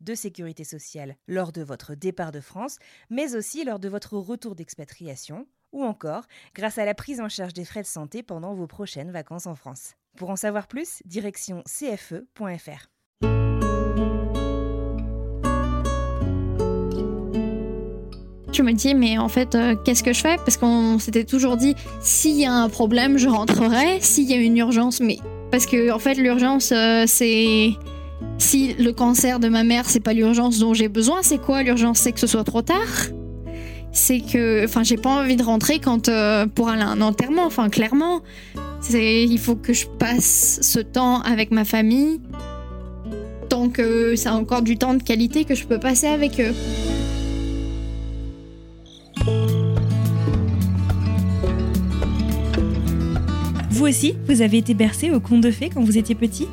de sécurité sociale lors de votre départ de France, mais aussi lors de votre retour d'expatriation, ou encore grâce à la prise en charge des frais de santé pendant vos prochaines vacances en France. Pour en savoir plus, direction cfe.fr. Je me dis, mais en fait, euh, qu'est-ce que je fais? Parce qu'on s'était toujours dit, s'il y a un problème, je rentrerai. S'il y a une urgence, mais. Parce que, en fait, l'urgence, euh, c'est. Si le cancer de ma mère, c'est pas l'urgence dont j'ai besoin, c'est quoi l'urgence? C'est que ce soit trop tard? C'est que. Enfin, j'ai pas envie de rentrer quand. euh, pour aller à un enterrement, enfin, clairement. Il faut que je passe ce temps avec ma famille. Tant que c'est encore du temps de qualité que je peux passer avec eux. Vous aussi, vous avez été bercé au conte de fées quand vous étiez petit?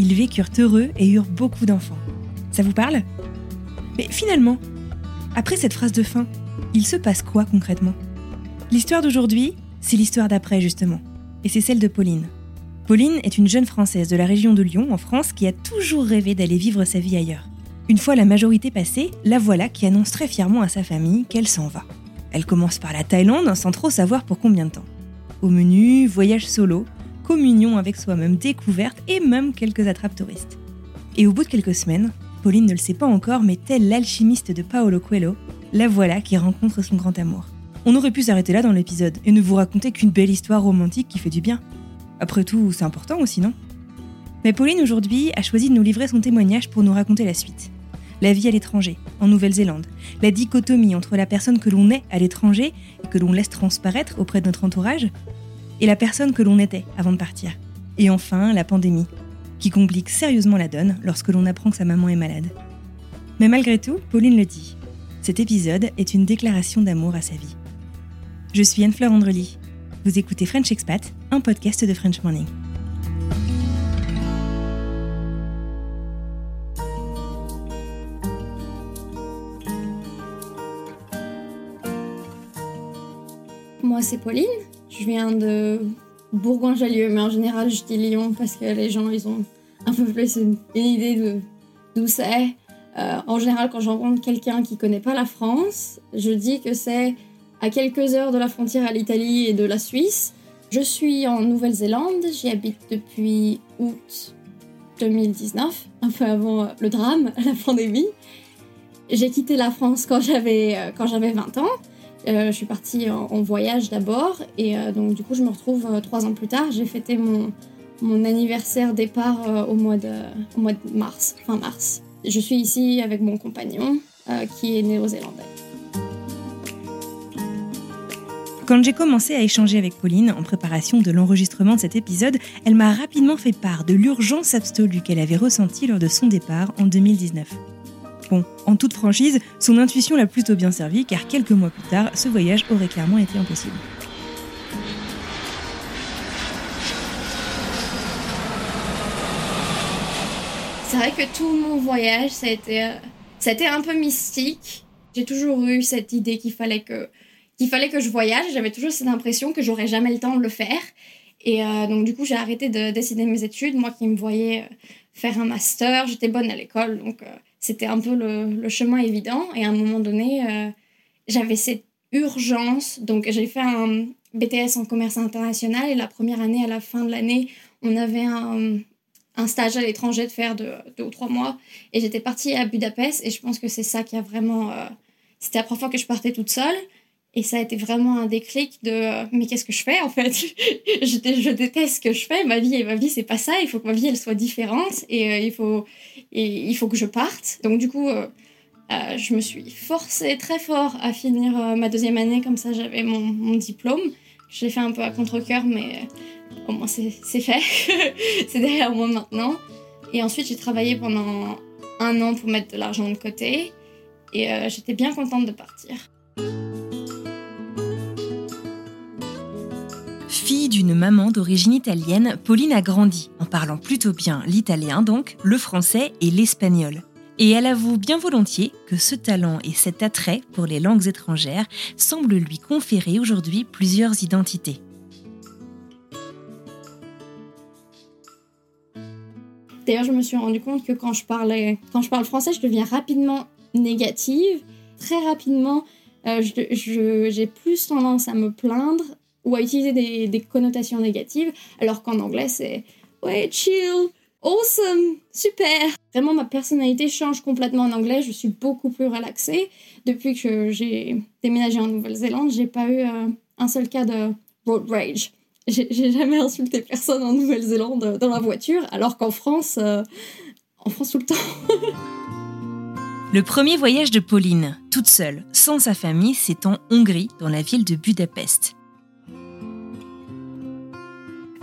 Ils vécurent heureux et eurent beaucoup d'enfants. Ça vous parle? Mais finalement, après cette phrase de fin, il se passe quoi concrètement? L'histoire d'aujourd'hui, c'est l'histoire d'après justement. Et c'est celle de Pauline. Pauline est une jeune Française de la région de Lyon, en France, qui a toujours rêvé d'aller vivre sa vie ailleurs. Une fois la majorité passée, la voilà qui annonce très fièrement à sa famille qu'elle s'en va. Elle commence par la Thaïlande sans trop savoir pour combien de temps. Au menu, voyage solo, communion avec soi-même, découverte et même quelques attrapes touristes. Et au bout de quelques semaines, Pauline ne le sait pas encore, mais tel l'alchimiste de Paolo Coelho, la voilà qui rencontre son grand amour. On aurait pu s'arrêter là dans l'épisode et ne vous raconter qu'une belle histoire romantique qui fait du bien. Après tout, c'est important aussi, non? Mais Pauline aujourd'hui a choisi de nous livrer son témoignage pour nous raconter la suite. La vie à l'étranger, en Nouvelle-Zélande, la dichotomie entre la personne que l'on est à l'étranger et que l'on laisse transparaître auprès de notre entourage, et la personne que l'on était avant de partir. Et enfin, la pandémie, qui complique sérieusement la donne lorsque l'on apprend que sa maman est malade. Mais malgré tout, Pauline le dit, cet épisode est une déclaration d'amour à sa vie. Je suis Anne-Fleur Andrely. Vous écoutez French Expat, un podcast de French Morning. Moi, c'est Pauline. Je viens de Bourgoin-Jallieu, mais en général, je dis Lyon parce que les gens, ils ont un peu plus une, idée de d'où c'est. Euh, en général, quand je rencontre quelqu'un qui connaît pas la France, je dis que c'est à quelques heures de la frontière à l'Italie et de la Suisse. Je suis en Nouvelle-Zélande, j'y habite depuis août 2019, un peu avant euh, le drame, la pandémie. J'ai quitté la France quand j'avais euh, quand j'avais 20 ans. Euh, je suis partie en, voyage d'abord et euh, donc du coup je me retrouve euh, trois ans plus tard. J'ai fêté mon, mon anniversaire départ au, mois de, au mois de mars, fin mars. Je suis ici avec mon compagnon qui est néo-zélandais. Quand j'ai commencé à échanger avec Pauline en préparation de l'enregistrement de cet épisode, elle m'a rapidement fait part de l'urgence absolue qu'elle avait ressentie lors de son départ en 2019. En toute franchise, son intuition l'a plutôt bien servi car quelques mois plus tard, ce voyage aurait clairement été impossible. C'est vrai que tout mon voyage, ça a été, euh, ça a été un peu mystique. J'ai toujours eu cette idée qu'il fallait que, qu'il fallait que je voyage. J'avais toujours cette impression que j'aurais jamais le temps de le faire. Et euh, donc, du coup, j'ai arrêté de décider mes études. Moi qui me voyais euh, faire un master, j'étais bonne à l'école. Donc, c'était un peu le, chemin évident. Et à un moment donné, euh, j'avais cette urgence. Donc, j'ai fait un BTS en commerce international. Et la première année, à la fin de l'année, on avait un, un stage à l'étranger de faire de deux ou trois mois. Et j'étais partie à Budapest. Et je pense que c'est ça qui a vraiment. euh, C'était la première fois que je partais toute seule. Et ça a été vraiment un déclic de euh, mais qu'est-ce que je fais en fait? Je, déteste ce que je fais. Ma vie et ma vie c'est pas ça. Il faut que ma vie elle soit différente et euh, il faut et il faut que je parte. Donc du coup euh, je me suis forcée très fort à finir ma deuxième année comme ça j'avais mon, mon, diplôme. Je l'ai fait un peu à contre-cœur mais au moins c'est fait. c'est derrière moi maintenant. Et ensuite j'ai travaillé pendant un an pour mettre de l'argent de côté et j'étais bien contente de partir. Fille d'une maman d'origine italienne, Pauline a grandi en parlant plutôt bien l'italien donc, le français et l'espagnol. Et elle avoue bien volontiers que ce talent et cet attrait pour les langues étrangères semblent lui conférer aujourd'hui plusieurs identités. D'ailleurs, je me suis rendu compte que quand je, parlais, quand je parle français, je deviens rapidement négative. Très rapidement, euh, j'ai plus tendance à me plaindre ou à utiliser des, connotations négatives, alors qu'en anglais c'est ouais, chill, awesome, super. Vraiment, ma personnalité change complètement en anglais. Je suis beaucoup plus relaxée. Depuis que j'ai déménagé en Nouvelle-Zélande, j'ai pas eu euh, un seul cas de road rage. J'ai jamais insulté personne en Nouvelle-Zélande euh, dans la voiture, alors qu'en France, euh, en France tout le temps. Le premier voyage de Pauline, toute seule, sans sa famille, c'est en Hongrie, dans la ville de Budapest.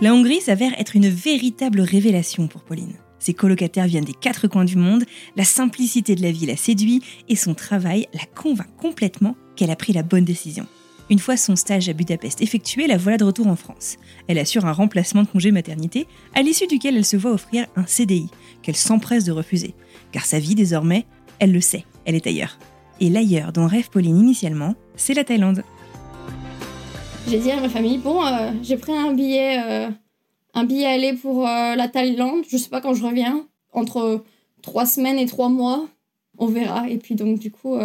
La Hongrie s'avère être une véritable révélation pour Pauline. Ses colocataires viennent des quatre coins du monde, la simplicité de la vie la séduit et son travail la convainc complètement qu'elle a pris la bonne décision. Une fois son stage à Budapest effectué, la voilà de retour en France. Elle assure un remplacement de congé maternité, à l'issue duquel elle se voit offrir un CDI, qu'elle s'empresse de refuser. Car sa vie, désormais, elle le sait, elle est ailleurs. Et l'ailleurs dont rêve Pauline initialement, c'est la Thaïlande. J'ai dit à ma famille bon, euh, j'ai pris un billet, euh, un billet aller pour euh, la Thaïlande. Je sais pas quand je reviens. Entre trois semaines et trois mois, on verra. Et puis donc du coup,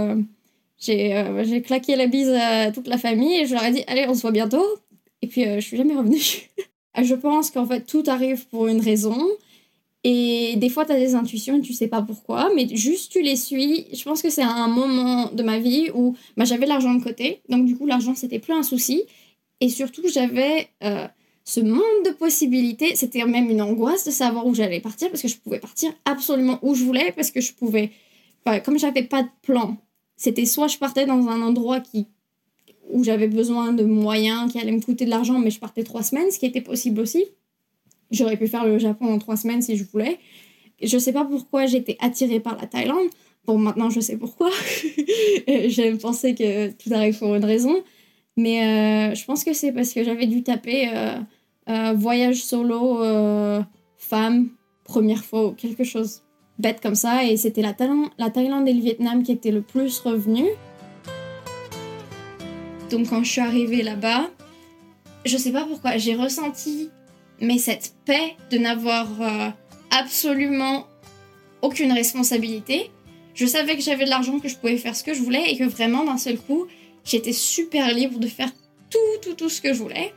j'ai claqué la bise à toute la famille et je leur ai dit allez, on se voit bientôt. Et puis je suis jamais revenue. je pense qu'en fait tout arrive pour une raison. Et des fois, tu as des intuitions et tu sais pas pourquoi, mais juste tu les suis. Je pense que c'est un moment de ma vie où bah, j'avais l'argent de côté. Donc, du coup, l'argent, c'était plus un souci. Et surtout, j'avais euh, ce monde de possibilités. C'était même une angoisse de savoir où j'allais partir parce que je pouvais partir absolument où je voulais parce que je pouvais. Enfin, comme j'avais pas de plan, c'était soit je partais dans un endroit qui où j'avais besoin de moyens qui allaient me coûter de l'argent, mais je partais trois semaines, ce qui était possible aussi. J'aurais pu faire le Japon en trois semaines si je voulais. Je sais pas pourquoi j'étais attirée par la Thaïlande. Bon, maintenant je sais pourquoi. J'aime penser que tout arrive pour une raison. Mais euh, je pense que c'est parce que j'avais dû taper euh, euh, voyage solo, femme, première fois, quelque chose bête comme ça. Et c'était la, la Thaïlande et le Vietnam qui étaient le plus revenus. Donc quand je suis arrivée là-bas, je sais pas pourquoi, j'ai ressenti mais cette paix de n'avoir absolument aucune responsabilité. Je savais que j'avais de l'argent, que je pouvais faire ce que je voulais et que vraiment d'un seul coup, J'étais super libre de faire tout, tout, tout ce que je voulais.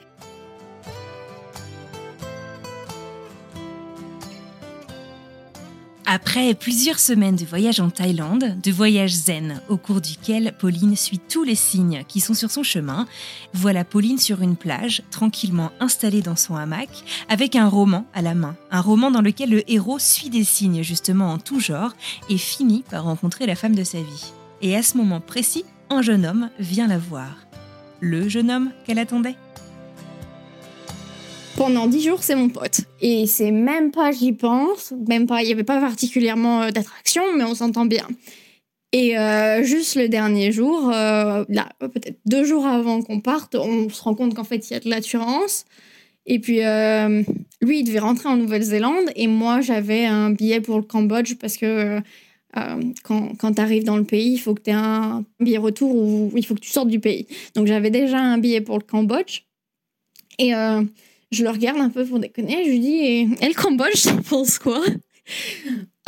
Après plusieurs semaines de voyage en Thaïlande, de voyage zen, au cours duquel Pauline suit tous les signes qui sont sur son chemin, voilà Pauline sur une plage, tranquillement installée dans son hamac, avec un roman à la main. Un roman dans lequel le héros suit des signes justement en tout genre et finit par rencontrer la femme de sa vie. Et à ce moment précis, un jeune homme vient la voir. Le jeune homme qu'elle attendait pendant dix jours, c'est mon pote. Et c'est même pas, j'y pense, même pas, il n'y avait pas particulièrement euh, d'attraction, mais on s'entend bien. Et euh, juste le dernier jour, euh, là, peut-être deux jours avant qu'on parte, on se rend compte qu'en fait, il y a de l'assurance. Et puis, lui, il devait rentrer en Nouvelle-Zélande et moi, j'avais un billet pour le Cambodge parce que euh, quand, tu arrives dans le pays, il faut que tu aies un billet retour ou il faut que tu sortes du pays. Donc j'avais déjà un billet pour le Cambodge. Et euh, je le regarde un peu pour déconner. Je lui dis Et, le Cambodge, tu penses quoi?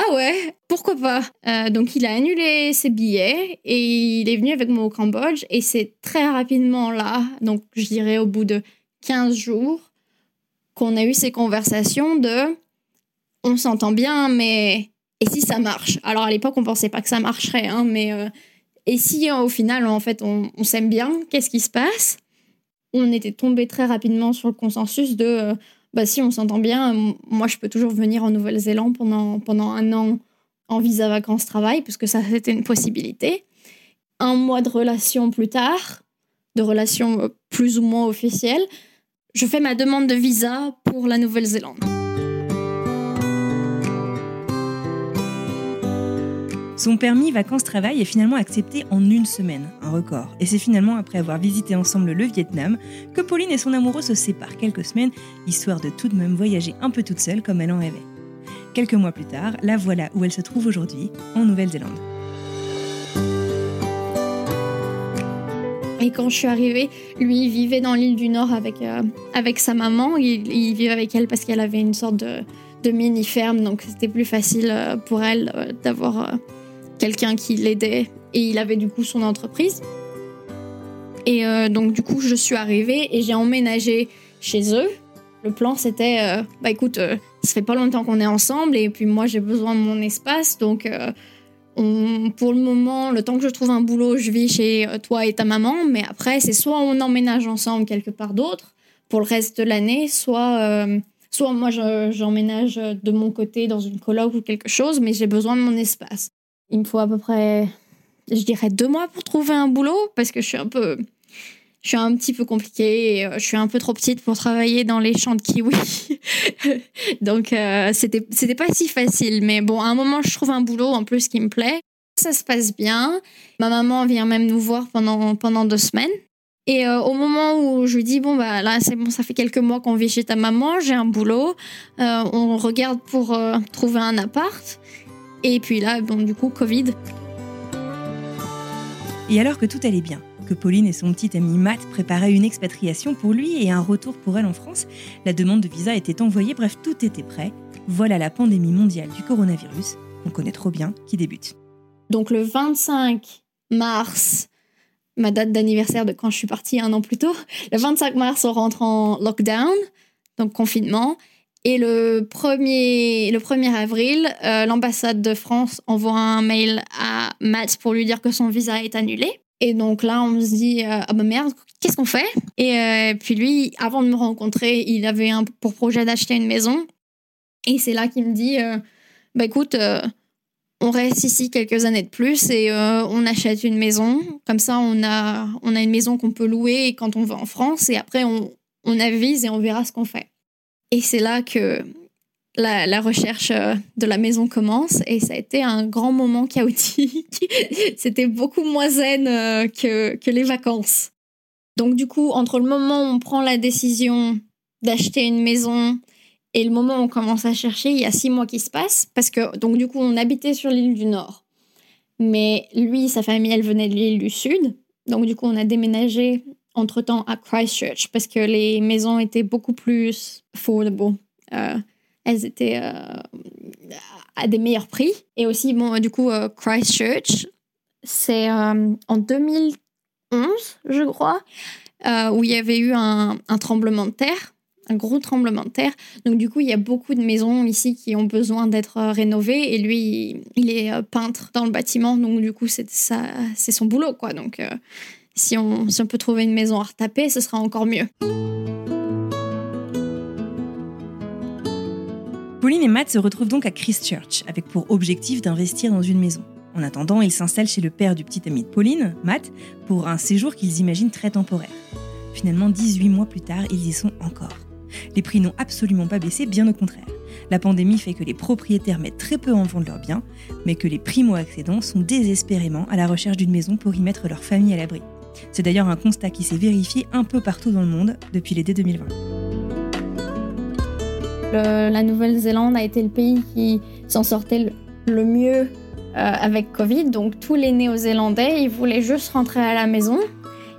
Ah ouais, pourquoi pas euh, Donc il a annulé ses billets et il est venu avec moi au Cambodge. Et c'est très rapidement là, donc je dirais au bout de 15 jours, qu'on a eu ces conversations de on s'entend bien, mais et si ça marche? Alors à l'époque, on pensait pas que ça marcherait, hein, mais euh, Et si au final, en fait, on, s'aime bien, qu'est-ce qui se passe? On était tombé très rapidement sur le consensus de bah, si on s'entend bien, moi je peux toujours venir en Nouvelle-Zélande pendant, pendant un an en visa vacances-travail, puisque ça c'était une possibilité. Un mois de relation plus tard, de relation euh, plus ou moins officielle, je fais ma demande de visa pour la Nouvelle-Zélande. Son permis vacances-travail est finalement accepté en une semaine, un record. Et c'est finalement après avoir visité ensemble le Vietnam que Pauline et son amoureux se séparent quelques semaines, histoire de tout de même voyager un peu toute seule comme elle en rêvait. Quelques mois plus tard, la voilà où elle se trouve aujourd'hui, en Nouvelle-Zélande. Et quand je suis arrivée, lui, il vivait dans l'île du Nord avec, euh, avec sa maman. Il, vivait avec elle parce qu'elle avait une sorte de, de mini-ferme, donc c'était plus facile euh, pour elle euh, d'avoir quelqu'un qui l'aidait et il avait du coup son entreprise. Et euh, donc du coup, je suis arrivée et j'ai emménagé chez eux. Le plan c'était, euh, bah écoute, euh, ça fait pas longtemps qu'on est ensemble et puis moi j'ai besoin de mon espace, donc on, pour le moment, le temps que je trouve un boulot, je vis chez toi et ta maman, mais après c'est soit on emménage ensemble quelque part d'autre pour le reste de l'année, soit soit moi j'emménage de mon côté dans une coloc ou quelque chose, mais j'ai besoin de mon espace. Il me faut à peu près, je dirais, deux mois pour trouver un boulot parce que je suis un peu, je suis un petit peu compliquée. Euh, je suis un peu trop petite pour travailler dans les champs de kiwi. Donc, euh, c'était, c'était pas si facile. Mais bon, à un moment, je trouve un boulot en plus qui me plaît. Ça se passe bien. Ma maman vient même nous voir pendant, pendant deux semaines. Et euh, au moment où je lui dis, bon, bah là, c'est bon, ça fait quelques mois qu'on vit chez ta maman, j'ai un boulot, on regarde pour trouver un appart. Et puis là, bon, du coup, Covid. Et alors que tout allait bien, que Pauline et son petit ami Matt préparaient une expatriation pour lui et un retour pour elle en France, la demande de visa était envoyée, bref, tout était prêt. Voilà la pandémie mondiale du coronavirus, qu'on connaît trop bien, qui débute. Donc le 25 mars, ma date d'anniversaire de quand je suis partie un an plus tôt, le 25 mars, on rentre en lockdown, donc confinement. Et le 1er, le 1er avril, euh, l'ambassade de France envoie un mail à Matt pour lui dire que son visa est annulé. Et donc là, on se dit, euh, ah bah merde, qu'est-ce qu'on fait? Et euh, puis lui, avant de me rencontrer, il avait un, pour projet d'acheter une maison. Et c'est là qu'il me dit, bah écoute, on reste ici quelques années de plus et on achète une maison. Comme ça, on a, on a une maison qu'on peut louer quand on va en France. Et après, on, on avise et on verra ce qu'on fait. Et c'est là que la, recherche euh, de la maison commence et ça a été un grand moment chaotique. C'était beaucoup moins zen euh, que, que les vacances. Donc du coup, entre le moment où on prend la décision d'acheter une maison et le moment où on commence à chercher, il y a six mois qui se passent parce que donc du coup, on habitait sur l'île du Nord. Mais lui, sa famille, elle venait de l'île du Sud. Donc du coup, on a déménagé entre-temps à Christchurch parce que les maisons étaient beaucoup plus affordable. Euh, elles étaient euh, à des meilleurs prix. Et aussi, bon, du coup, euh, Christchurch, c'est en 2011, je crois, où il y avait eu un, tremblement de terre, un gros tremblement de terre. Donc, du coup, il y a beaucoup de maisons ici qui ont besoin d'être rénovées. Et lui, il est peintre dans le bâtiment. Donc, du coup, c'est son boulot, quoi. Donc, si on, peut trouver une maison à retaper, ce sera encore mieux. Pauline et Matt se retrouvent donc à Christchurch, avec pour objectif d'investir dans une maison. En attendant, ils s'installent chez le père du petit ami de Pauline, Matt, pour un séjour qu'ils imaginent très temporaire. Finalement, 18 mois plus tard, ils y sont encore. Les prix n'ont absolument pas baissé, bien au contraire. La pandémie fait que les propriétaires mettent très peu en vente leurs biens, mais que les primo-accédants sont désespérément à la recherche d'une maison pour y mettre leur famille à l'abri. C'est d'ailleurs un constat qui s'est vérifié un peu partout dans le monde depuis l'été 2020. la Nouvelle-Zélande a été le pays qui s'en sortait le, mieux euh, avec Covid. Donc tous les Néo-Zélandais, ils voulaient juste rentrer à la maison.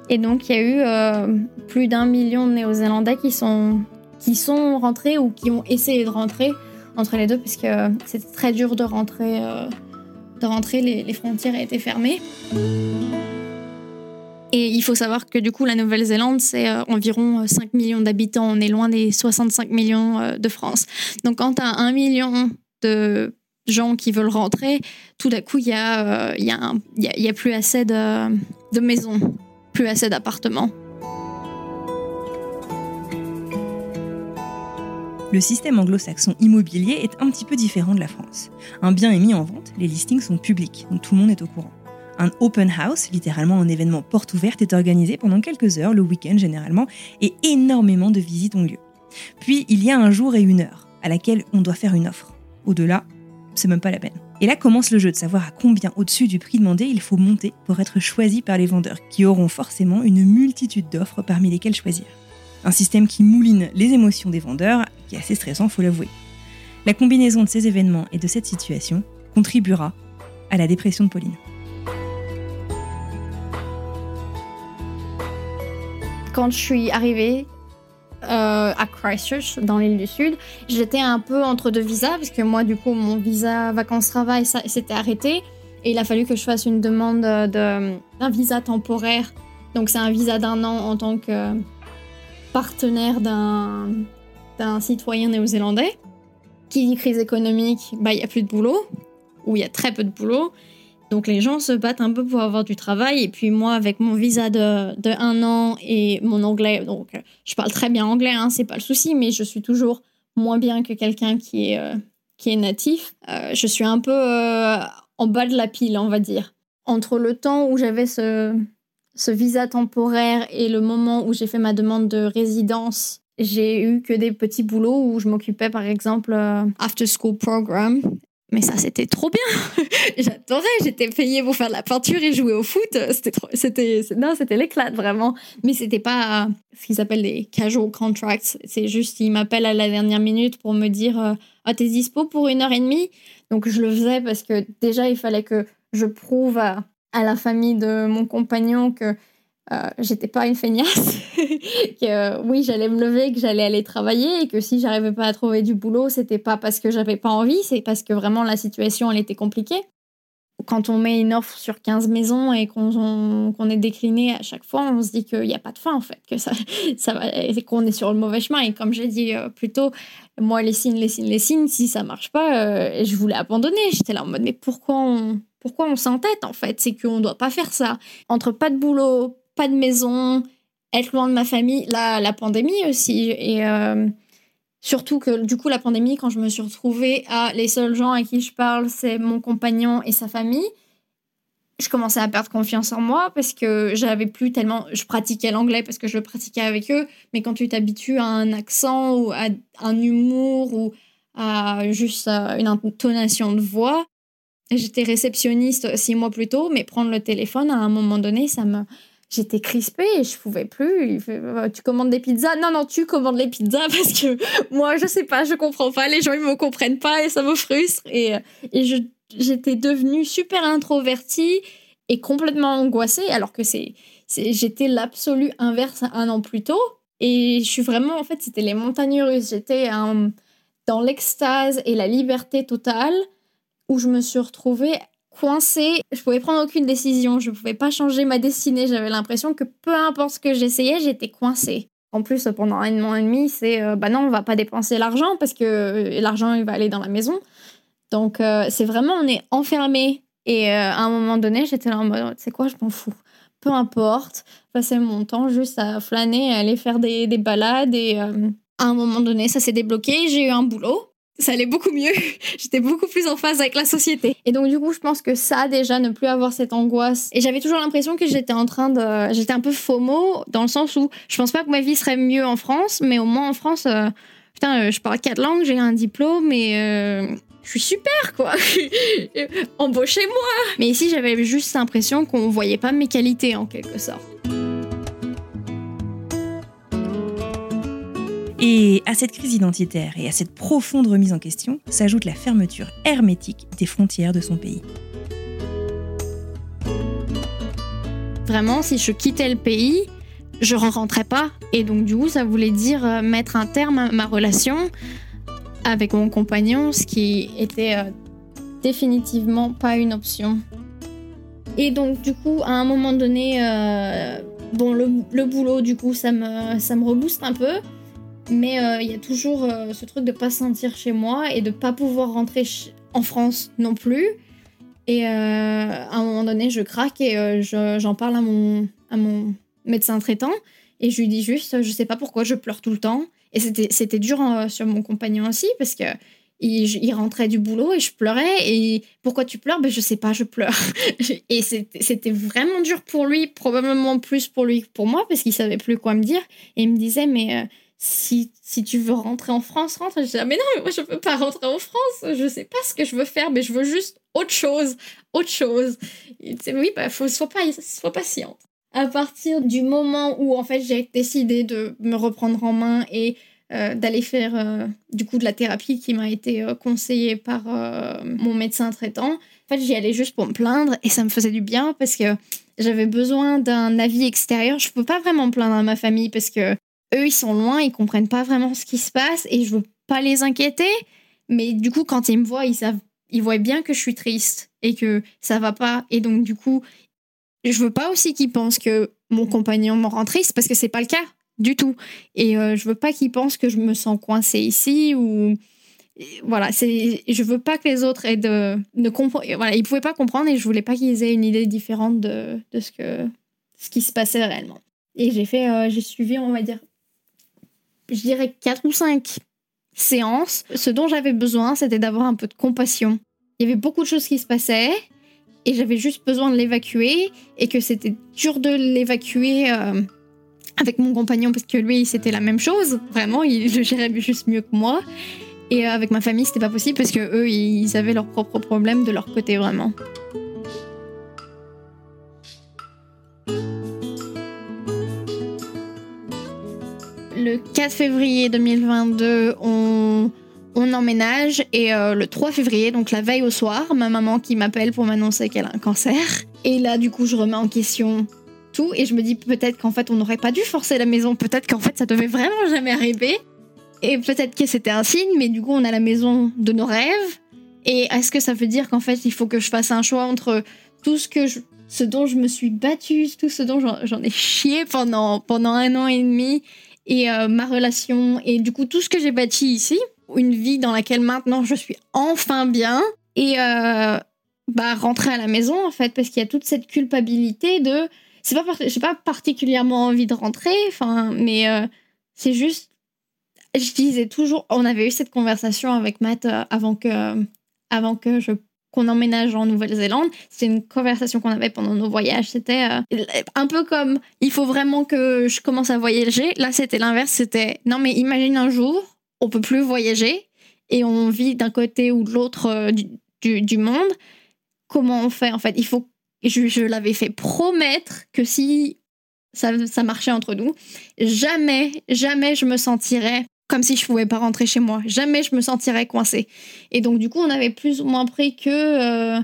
Et donc il y a eu euh, plus d'un million de Néo-Zélandais qui sont, qui sont rentrés ou qui ont essayé de rentrer entre les deux, parce que c'était très dur de rentrer. Euh, de rentrer, les, les frontières étaient fermées. Et il faut savoir que du coup, la Nouvelle-Zélande, c'est euh, environ 5 euh, millions d'habitants. On est loin des 65 millions euh, de France. Donc quand tu as un million de gens qui veulent rentrer, tout d'un coup, il y, a, y a plus assez de, de maisons, plus assez d'appartements. Le système anglo-saxon immobilier est un petit peu différent de la France. Un bien est mis en vente, les listings sont publics, donc tout le monde est au courant. Un open house, littéralement un événement porte ouverte, est organisé pendant quelques heures, le week-end généralement, et énormément de visites ont lieu. Puis il y a un jour et une heure à laquelle on doit faire une offre. Au-delà, c'est même pas la peine. Et là commence le jeu de savoir à combien au-dessus du prix demandé il faut monter pour être choisi par les vendeurs, qui auront forcément une multitude d'offres parmi lesquelles choisir. Un système qui mouline les émotions des vendeurs, qui est assez stressant, faut l'avouer. La combinaison de ces événements et de cette situation contribuera à la dépression de Pauline. Quand je suis arrivée euh, à Christchurch, dans l'île du Sud, j'étais un peu entre deux visas, parce que moi, du coup, mon visa vacances-travail s'était arrêté. Et il a fallu que je fasse une demande d'un visa temporaire. Donc, c'est un visa d'un an en tant que partenaire d'un citoyen néo-zélandais. Qui dit crise économique, bah, il n'y a plus de boulot, ou il y a très peu de boulot. Donc les gens se battent un peu pour avoir du travail. Et puis moi, avec mon visa de, de un an et mon anglais, donc je parle très bien anglais, hein, c'est pas le souci, mais je suis toujours moins bien que quelqu'un qui est, euh, qui est natif. Euh, je suis un peu euh, en bas de la pile, on va dire. Entre le temps où j'avais ce, ce visa temporaire et le moment où j'ai fait ma demande de résidence, j'ai eu que des petits boulots où je m'occupais par exemple euh, after school program. Mais ça, c'était trop bien. J'adorais. J'étais payée pour faire de la peinture et jouer au foot. C'était non, c'était l'éclat vraiment. Mais c'était pas ce qu'ils appellent des casual contracts. C'est juste, ils m'appellent à la dernière minute pour me dire, euh, ah, t'es dispo pour une heure et demie? Donc je le faisais parce que déjà, il fallait que je prouve à la famille de mon compagnon que euh, j'étais pas une feignasse, que euh, oui, j'allais me lever, que j'allais aller travailler et que si j'arrivais pas à trouver du boulot, c'était pas parce que j'avais pas envie, c'est parce que vraiment la situation elle était compliquée. Quand on met une offre sur 15 maisons et qu'on est décliné à chaque fois, on se dit qu'il n'y a pas de fin en fait, que ça, ça va, qu'on est sur le mauvais chemin. Et comme j'ai dit euh, plus tôt, moi les signes, les signes, les signes, si ça marche pas, je voulais abandonner. J'étais là en mode mais pourquoi on, pourquoi on s'entête en fait? C'est qu'on ne doit pas faire ça. Entre pas de boulot, pas de maison, être loin de ma famille, la, pandémie aussi. Et euh, surtout que du coup, la pandémie, quand je me suis retrouvée à les seuls gens à qui je parle, c'est mon compagnon et sa famille. Je commençais à perdre confiance en moi parce que j'avais plus tellement. Je pratiquais l'anglais parce que je le pratiquais avec eux, mais quand tu t'habitues à un accent ou à un humour ou à juste euh, une intonation de voix, J'étais réceptionniste six mois plus tôt, mais prendre le téléphone à un moment donné, ça me. J'étais crispée et je pouvais plus. Euh, tu commandes des pizzas? Non, non, tu commandes les pizzas parce que moi, je sais pas, je comprends pas. Les gens, ils me comprennent pas et ça me frustre. Et, et j'étais devenue super introvertie et complètement angoissée alors que c'est, j'étais l'absolu inverse un an plus tôt. Et je suis vraiment, en fait, c'était les montagnes russes. J'étais dans l'extase et la liberté totale où je me suis retrouvée coincée. Je pouvais prendre aucune décision, je pouvais pas changer ma destinée. J'avais l'impression que peu importe ce que j'essayais, j'étais coincée. En plus, pendant un an et demi, c'est euh, bah non, on va pas dépenser l'argent parce que euh, l'argent il va aller dans la maison. Donc euh, c'est vraiment on est enfermé. Et à un moment donné, j'étais là en mode, sais quoi, je m'en fous. Peu importe, passer mon temps juste à flâner, à aller faire des, des balades. Et à un moment donné, ça s'est débloqué. J'ai eu un boulot ça allait beaucoup mieux. J'étais beaucoup plus en phase avec la société. Et donc, du coup, je pense que ça, déjà, ne plus avoir cette angoisse. Et j'avais toujours l'impression que j'étais en train de. J'étais un peu FOMO, dans le sens où je pense pas que ma vie serait mieux en France, mais au moins en France, euh, putain, euh, je parle quatre langues, j'ai un diplôme et. Euh, je suis super, quoi. Embauchez-moi. Mais ici, j'avais juste l'impression qu'on voyait pas mes qualités, en quelque sorte. Et à cette crise identitaire et à cette profonde remise en question s'ajoute la fermeture hermétique des frontières de son pays. Vraiment, si je quittais le pays, je ne rentrais pas. Et donc, du coup, ça voulait dire euh, mettre un terme à ma relation avec mon compagnon, ce qui était euh, définitivement pas une option. Et donc, du coup, à un moment donné, euh, bon, le, boulot, du coup, ça me, ça me rebooste un peu. Mais euh, il y a toujours euh, ce truc de pas sentir chez moi et de pas pouvoir rentrer en France non plus. Et euh, à un moment donné, je craque et je- j'en parle à mon, à mon médecin traitant. Et je lui dis juste, je sais pas pourquoi je pleure tout le temps. Et c'était dur sur mon compagnon aussi parce que il, il rentrait du boulot et je pleurais. Et pourquoi tu pleures? Ben, Je sais pas, je pleure. et c'était vraiment dur pour lui, probablement plus pour lui que pour moi parce qu'il savait plus quoi me dire. Et il me disait, mais si, si tu veux rentrer en France, rentre. Je disais, ah, mais non, mais moi je veux pas rentrer en France. Je sais pas ce que je veux faire, mais je veux juste autre chose. Autre chose. Il disait, oui, bah, faut, sois, pas, sois patiente. À partir du moment où en fait j'ai décidé de me reprendre en main et euh, d'aller faire euh, du coup de la thérapie qui m'a été euh, conseillée par mon médecin traitant, en fait j'y allais juste pour me plaindre et ça me faisait du bien parce que j'avais besoin d'un avis extérieur. Je peux pas vraiment me plaindre à ma famille parce que eux ils sont loin, ils comprennent pas vraiment ce qui se passe et je veux pas les inquiéter. Mais du coup quand ils me voient, ils savent, ils voient bien que je suis triste et que ça va pas et donc du coup je veux pas aussi qu'ils pensent que mon compagnon me rend triste parce que c'est pas le cas du tout. Et euh, je veux pas qu'ils pensent que je me sens coincée ici ou voilà, c'est je veux pas que les autres aient de, de. Voilà, ils pouvaient pas comprendre et je voulais pas qu'ils aient une idée différente de, de ce que ce qui se passait réellement. Et j'ai fait, euh, j'ai suivi, on va dire, je dirais quatre ou cinq séances. Ce dont j'avais besoin, c'était d'avoir un peu de compassion. Il y avait beaucoup de choses qui se passaient et j'avais juste besoin de l'évacuer et que c'était dur de l'évacuer euh, avec mon compagnon parce que lui c'était la même chose vraiment il le gérait juste mieux que moi et euh, avec ma famille c'était pas possible parce que eux ils avaient leurs propres problèmes de leur côté vraiment le 4 février 2022 on on emménage et euh, le 3 février, donc la veille au soir, ma maman qui m'appelle pour m'annoncer qu'elle a un cancer. Et là, du coup, je remets en question tout et je me dis peut-être qu'en fait, on n'aurait pas dû forcer la maison, peut-être qu'en fait, ça devait vraiment jamais arriver. Et peut-être que c'était un signe, mais du coup, on a la maison de nos rêves. Et est-ce que ça veut dire qu'en fait, il faut que je fasse un choix entre tout ce que je, ce dont je me suis battue, tout ce dont j'en ai chié pendant, pendant un an et demi, et euh, ma relation, et du coup, tout ce que j'ai bâti ici, une vie dans laquelle maintenant je suis enfin bien et euh, bah rentrer à la maison en fait parce qu'il y a toute cette culpabilité de c'est pas j'ai pas particulièrement envie de rentrer enfin mais euh, c'est juste je disais toujours on avait eu cette conversation avec Matt avant que avant que je qu'on emménage en Nouvelle-Zélande, c'est une conversation qu'on avait pendant nos voyages. C'était euh, un peu comme il faut vraiment que je commence à voyager. Là, c'était l'inverse. C'était non, mais imagine un jour, on peut plus voyager et on vit d'un côté ou de l'autre euh, du, du, monde. Comment on fait en fait? Il faut. Je, je l'avais fait promettre que si ça, ça marchait entre nous, jamais, jamais je me sentirais comme si je pouvais pas rentrer chez moi. Jamais je me sentirais coincée. Et donc du coup, on avait plus ou moins pris que euh,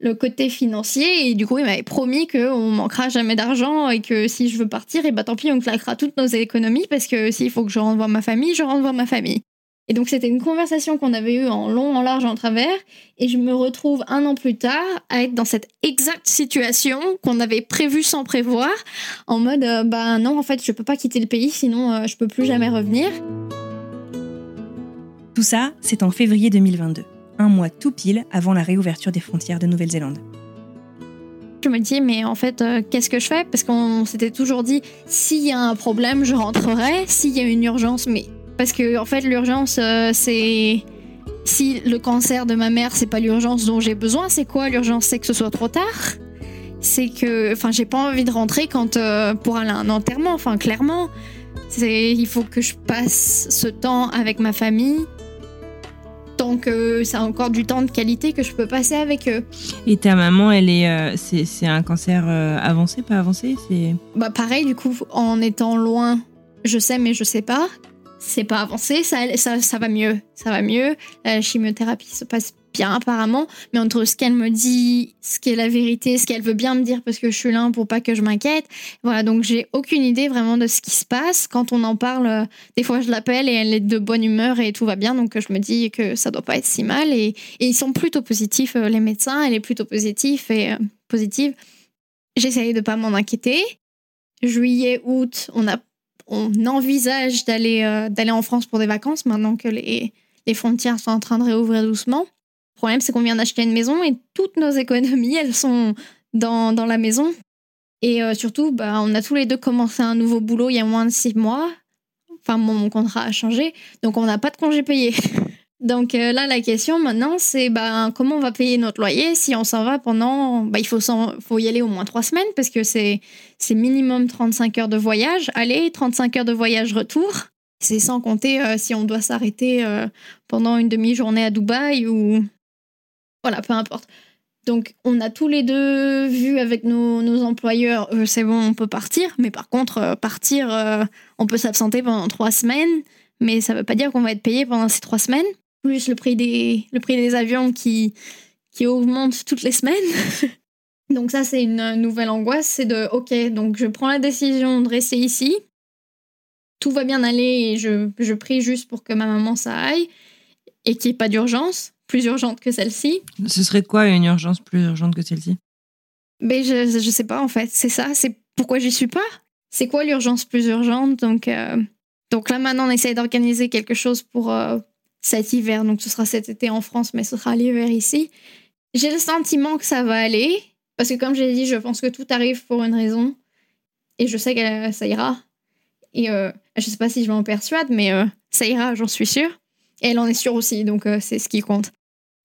le côté financier et du coup, il m'avait promis qu'on manquera jamais d'argent et que si je veux partir, et bah tant pis, on claquera toutes nos économies parce que s'il faut que je rentre voir ma famille, je rentre voir ma famille. Et donc c'était une conversation qu'on avait eue en long, en large, en travers, et je me retrouve un an plus tard à être dans cette exacte situation qu'on avait prévue sans prévoir, en mode euh, bah non en fait je peux pas quitter le pays sinon euh, je peux plus jamais revenir. Tout ça, c'est en février 2022, un mois tout pile avant la réouverture des frontières de Nouvelle-Zélande. Je me dis, mais en fait, euh, qu'est-ce que je fais? Parce qu'on s'était toujours dit, s'il y a un problème, je rentrerai. S'il y a une urgence, mais. Parce que, en fait, l'urgence, euh, c'est. Si le cancer de ma mère, c'est pas l'urgence dont j'ai besoin, c'est quoi l'urgence? C'est que ce soit trop tard? C'est que. Enfin, j'ai pas envie de rentrer quand. euh, pour aller à un enterrement, enfin, clairement. Il faut que je passe ce temps avec ma famille. Que c'est encore du temps de qualité que je peux passer avec eux. Et ta maman, elle est, euh, c'est, c'est un cancer euh, avancé, pas avancé C'est Bah pareil, du coup, en étant loin, je sais mais je sais pas. C'est pas avancé, ça, ça, ça va mieux. Ça va mieux. La chimiothérapie se passe bien apparemment. Mais entre ce qu'elle me dit, ce qui est la vérité, ce qu'elle veut bien me dire parce que je suis là pour pas que je m'inquiète. Voilà, donc j'ai aucune idée vraiment de ce qui se passe. Quand on en parle, euh, des fois je l'appelle et elle est de bonne humeur et tout va bien. Donc je me dis que ça doit pas être si mal. Et, ils sont plutôt positifs, euh, les médecins. Elle est plutôt positive et euh, positive. J'essaye de pas m'en inquiéter. Juillet, août, on a on envisage d'aller d'aller en France pour des vacances maintenant que les, les frontières sont en train de réouvrir doucement. Problème, c'est qu'on vient d'acheter une maison et toutes nos économies, elles sont dans, dans la maison. Et euh, surtout, bah, on a tous les deux commencé un nouveau boulot il y a moins de six mois. Enfin, mon contrat a changé, donc on n'a pas de congé payé. donc euh, là, la question maintenant, c'est bah, comment on va payer notre loyer si on s'en va pendant... Bah, il faut, faut y aller au moins trois semaines parce que c'est minimum 35 heures de voyage. Aller, 35 heures de voyage retour. C'est sans compter euh, si on doit s'arrêter pendant une demi-journée à Dubaï ou... Voilà, peu importe. Donc, on a tous les deux vu avec nos, employeurs, euh, c'est bon, on peut partir. Mais par contre, euh, partir, euh, on peut s'absenter pendant trois semaines. Mais ça ne veut pas dire qu'on va être payé pendant ces trois semaines. Plus le prix des, le prix des avions qui, qui augmente toutes les semaines. donc, ça, c'est une nouvelle angoisse. C'est de, OK, donc je prends la décision de rester ici. Tout va bien aller et je, je prie juste pour que ma maman ça aille et qu'il n'y ait pas d'urgence plus urgente que celle-ci. Ce serait quoi une urgence plus urgente que celle-ci? Mais je, je sais pas en fait, c'est ça, c'est pourquoi j'y suis pas? C'est quoi l'urgence plus urgente? Donc euh, donc là maintenant on essaie d'organiser quelque chose pour euh, cet hiver. Donc ce sera cet été en France, mais ce sera l'hiver ici. J'ai le sentiment que ça va aller parce que comme j'ai dit, je pense que tout arrive pour une raison et je sais que ça ira. Et euh, je sais pas si je m'en persuade, mais ça ira, j'en suis sûre. Et elle en est sûre aussi, donc euh, c'est ce qui compte.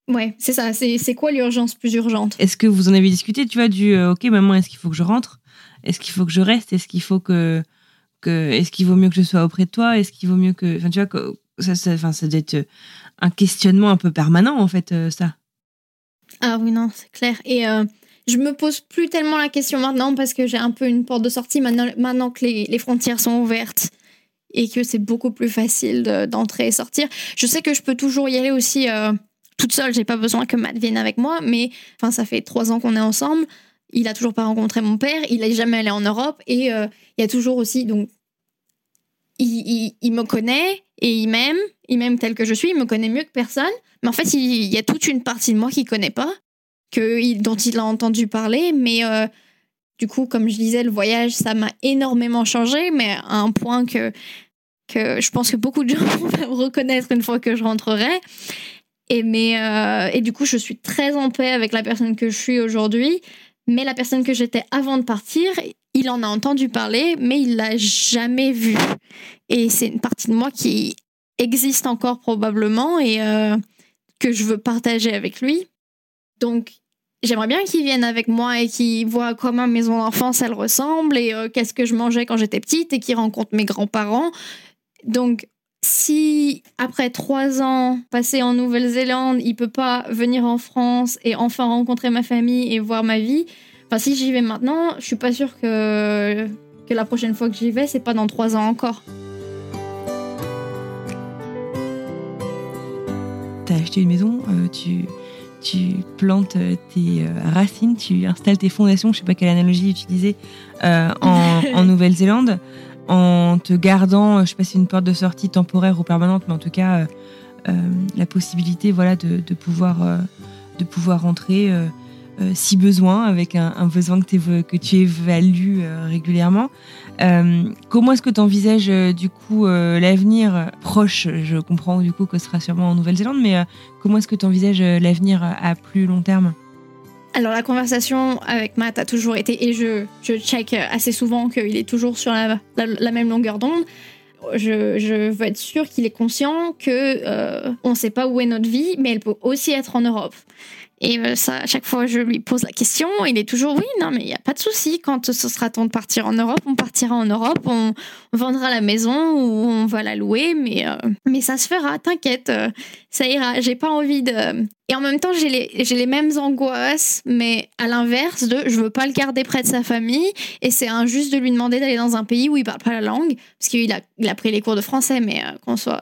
Ouais, c'est ça. C'est quoi l'urgence plus urgente? Est-ce que vous en avez discuté, tu vois, du euh, OK, maman, est-ce qu'il faut que je rentre? Est-ce qu'il faut que je reste? Est-ce qu'il faut que. que Est-ce qu'il vaut mieux que je sois auprès de toi? Est-ce qu'il vaut mieux que. Enfin, tu vois, que ça, ça, enfin, ça doit être un questionnement un peu permanent, en fait, euh, ça. Ah oui, non, c'est clair. Et je me pose plus tellement la question maintenant parce que j'ai un peu une porte de sortie maintenant, maintenant que les, les frontières sont ouvertes et que c'est beaucoup plus facile d'entrer et sortir. Je sais que je peux toujours y aller aussi euh, toute seule, j'ai pas besoin que Matt vienne avec moi, mais enfin ça fait trois ans qu'on est ensemble. Il a toujours pas rencontré mon père, il est jamais allé en Europe et euh, il y a toujours aussi donc il, il, me connaît et il m'aime, il m'aime tel que je suis, il me connaît mieux que personne, mais en fait il, y a toute une partie de moi qu'il connaît pas, que dont il a entendu parler, mais euh, du coup, comme je disais, le voyage, ça m'a énormément changé, mais à un point que, que je pense que beaucoup de gens vont me reconnaître une fois que je rentrerai. Et, mais, euh, et du coup, je suis très en paix avec la personne que je suis aujourd'hui. Mais la personne que j'étais avant de partir, il en a entendu parler, mais il l'a jamais vu. Et c'est une partie de moi qui existe encore probablement et euh, que je veux partager avec lui. Donc, J'aimerais bien qu'ils viennent avec moi et qu'ils voient comment ma maison d'enfance elle ressemble et euh, qu'est-ce que je mangeais quand j'étais petite et qu'ils rencontrent mes grands-parents. Donc, si après trois ans passés en Nouvelle-Zélande, il peut pas venir en France et enfin rencontrer ma famille et voir ma vie, enfin si j'y vais maintenant, je suis pas sûre que que la prochaine fois que j'y vais, c'est pas dans trois ans encore. T'as acheté une maison, euh, tu tu plantes tes euh, racines, tu installes tes fondations, je sais pas quelle analogie utiliser, euh, en, Nouvelle-Zélande, en te gardant, je sais pas si une porte de sortie temporaire ou permanente, mais en tout cas la possibilité, voilà, de, pouvoir de rentrer si besoin, avec un, besoin que, que, tu évalues régulièrement. Euh, comment est-ce que tu envisages euh, du coup euh, l'avenir proche? Je comprends du coup que ce sera sûrement en Nouvelle-Zélande, mais comment est-ce que tu envisages l'avenir à plus long terme? Alors la conversation avec Matt a toujours été, et je, je check assez souvent qu'il est toujours sur la, même longueur d'onde. Je, je, veux être sûr qu'il est conscient que on ne sait pas où est notre vie, mais elle peut aussi être en Europe. Et euh, ça, à chaque fois, je lui pose la question. Il est toujours oui, non, mais il n'y a pas de souci. Quand ce sera temps de partir en Europe, on partira en Europe. On vendra la maison ou on va la louer. Mais, euh, mais ça se fera, t'inquiète. Euh, ça ira. J'ai pas envie de. Et en même temps, j'ai les, les mêmes angoisses, mais à l'inverse de je veux pas le garder près de sa famille. Et c'est injuste de lui demander d'aller dans un pays où il parle pas la langue. Parce qu'il a, il a pris les cours de français, mais qu'on soit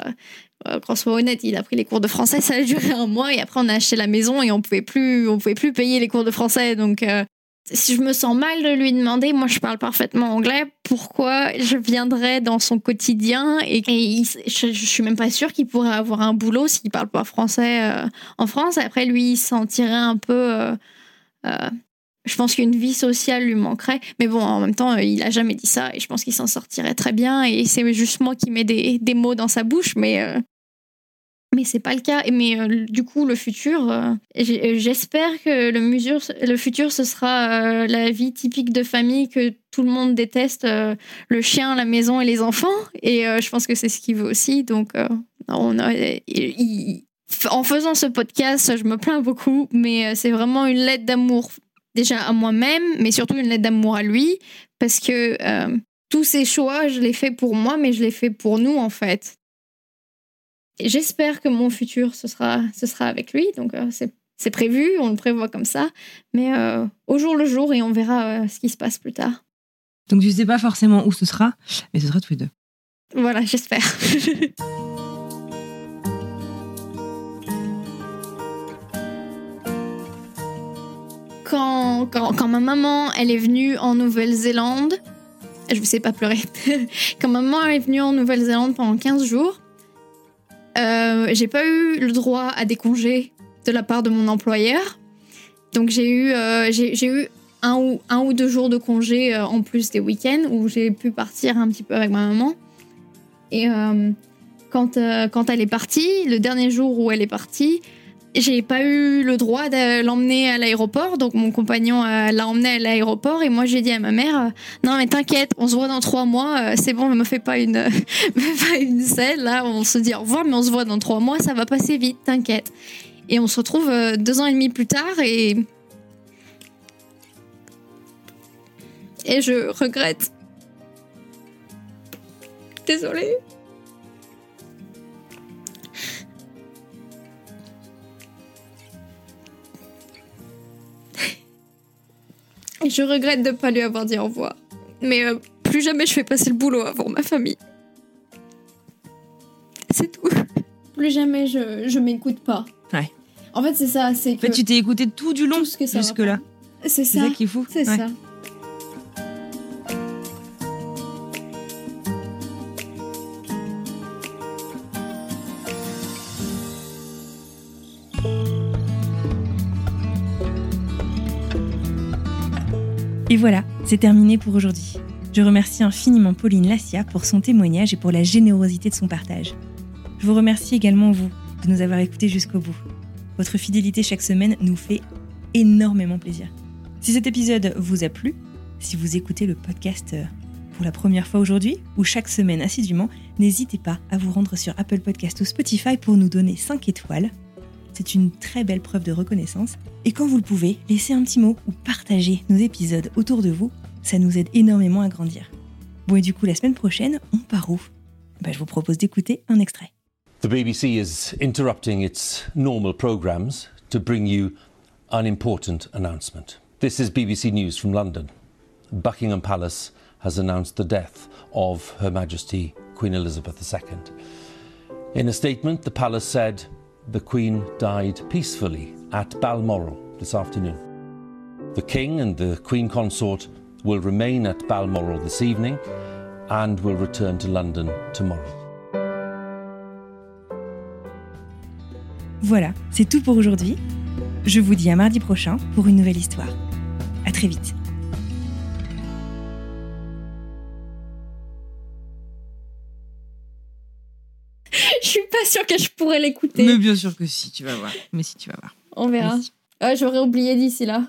qu'on soit honnête, il a pris les cours de français, ça a duré un mois et après on a acheté la maison et on pouvait plus, on pouvait plus payer les cours de français. Donc, euh, si je me sens mal de lui demander, moi je parle parfaitement anglais, pourquoi je viendrais dans son quotidien et, je, je, suis même pas sûre qu'il pourrait avoir un boulot s'il parle pas français euh, en France. Après, lui, il s'en tirait un peu. Je pense qu'une vie sociale lui manquerait. Mais bon, en même temps, il a jamais dit ça et je pense qu'il s'en sortirait très bien. Et c'est juste moi qui mets des, des, mots dans sa bouche. Mais mais c'est pas le cas. Mais euh, du coup, le futur, euh, j'espère que le, mesure, le futur, ce sera euh, la vie typique de famille que tout le monde déteste, le chien, la maison et les enfants. Et je pense que c'est ce qu'il veut aussi. Donc, on a, en faisant ce podcast, je me plains beaucoup, mais c'est vraiment une lettre d'amour déjà à moi-même, mais surtout une lettre d'amour à lui, parce que tous ces choix, je les fais pour moi, mais je les fais pour nous en fait. J'espère que mon futur, ce sera, ce sera avec lui. Donc, euh, c'est prévu, on le prévoit comme ça. Mais euh, au jour le jour, et on verra euh, ce qui se passe plus tard. Donc, tu sais pas forcément où ce sera, mais ce sera tous les deux. Voilà, j'espère. quand, ma maman, elle est venue en Nouvelle-Zélande, je ne sais pas pleurer. quand ma maman est venue en Nouvelle-Zélande pendant 15 jours, euh, j'ai pas eu le droit à des congés de la part de mon employeur. Donc j'ai eu, euh, un ou, deux jours de congés euh, en plus des week-ends où j'ai pu partir un petit peu avec ma maman. Et quand, quand elle est partie, le dernier jour où elle est partie, j'ai pas eu le droit de l'emmener à l'aéroport, donc mon compagnon euh, l'a emmené à l'aéroport et moi j'ai dit à ma mère euh, non mais t'inquiète, on se voit dans trois mois, euh, c'est bon, ne me fais pas une, me pas une scène là, on se dit au revoir mais on se voit dans trois mois, ça va passer vite, t'inquiète. Et on se retrouve deux ans et demi plus tard et et je regrette. Désolée. Je regrette de ne pas lui avoir dit au revoir. Mais euh, plus jamais je fais passer le boulot avant ma famille. C'est tout. Plus jamais je, je m'écoute pas. Ouais. En fait, c'est ça. C'est En fait, tu t'es écouté tout du long jusque-là. C'est ça. C'est ça qui est fou. C'est ça. Et voilà, c'est terminé pour aujourd'hui. Je remercie infiniment Pauline Lassia pour son témoignage et pour la générosité de son partage. Je vous remercie également vous de nous avoir écoutés jusqu'au bout. Votre fidélité chaque semaine nous fait énormément plaisir. Si cet épisode vous a plu, si vous écoutez le podcast euh, pour la première fois aujourd'hui ou chaque semaine assidûment, n'hésitez pas à vous rendre sur Apple Podcast ou Spotify pour nous donner 5 étoiles c'est une très belle preuve de reconnaissance. Et quand vous le pouvez, laissez un petit mot ou partagez nos épisodes autour de vous. Ça nous aide énormément à grandir. Bon, et du coup, la semaine prochaine, on part où? Ben, Je vous propose d'écouter un extrait. The BBC is interrupting its normal programs to bring you an important announcement. This is BBC News from London. Buckingham Palace has announced the death of Her Majesty Queen Elizabeth II. In a statement, the palace said, the Queen died peacefully at Balmoral this afternoon. The King and the Queen Consort will remain at Balmoral this evening and will return to London tomorrow. Voilà, c'est tout pour aujourd'hui. Je vous dis à mardi prochain pour une nouvelle histoire. À très vite. sûre que je pourrais l'écouter. Mais bien sûr que si, tu vas voir. Mais si, tu vas voir. On verra. Ah, J'aurais oublié d'ici là.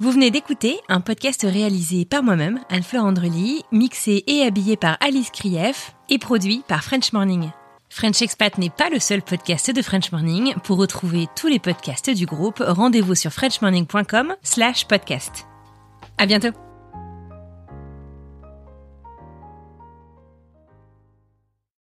Vous venez d'écouter un podcast réalisé par moi-même, Anne-Fleur Andrely, mixé et habillé par Alice Krief et produit par French Morning. French Expat n'est pas le seul podcast de French Morning. Pour retrouver tous les podcasts du groupe, rendez-vous sur frenchmorning.com slash podcast. À bientôt!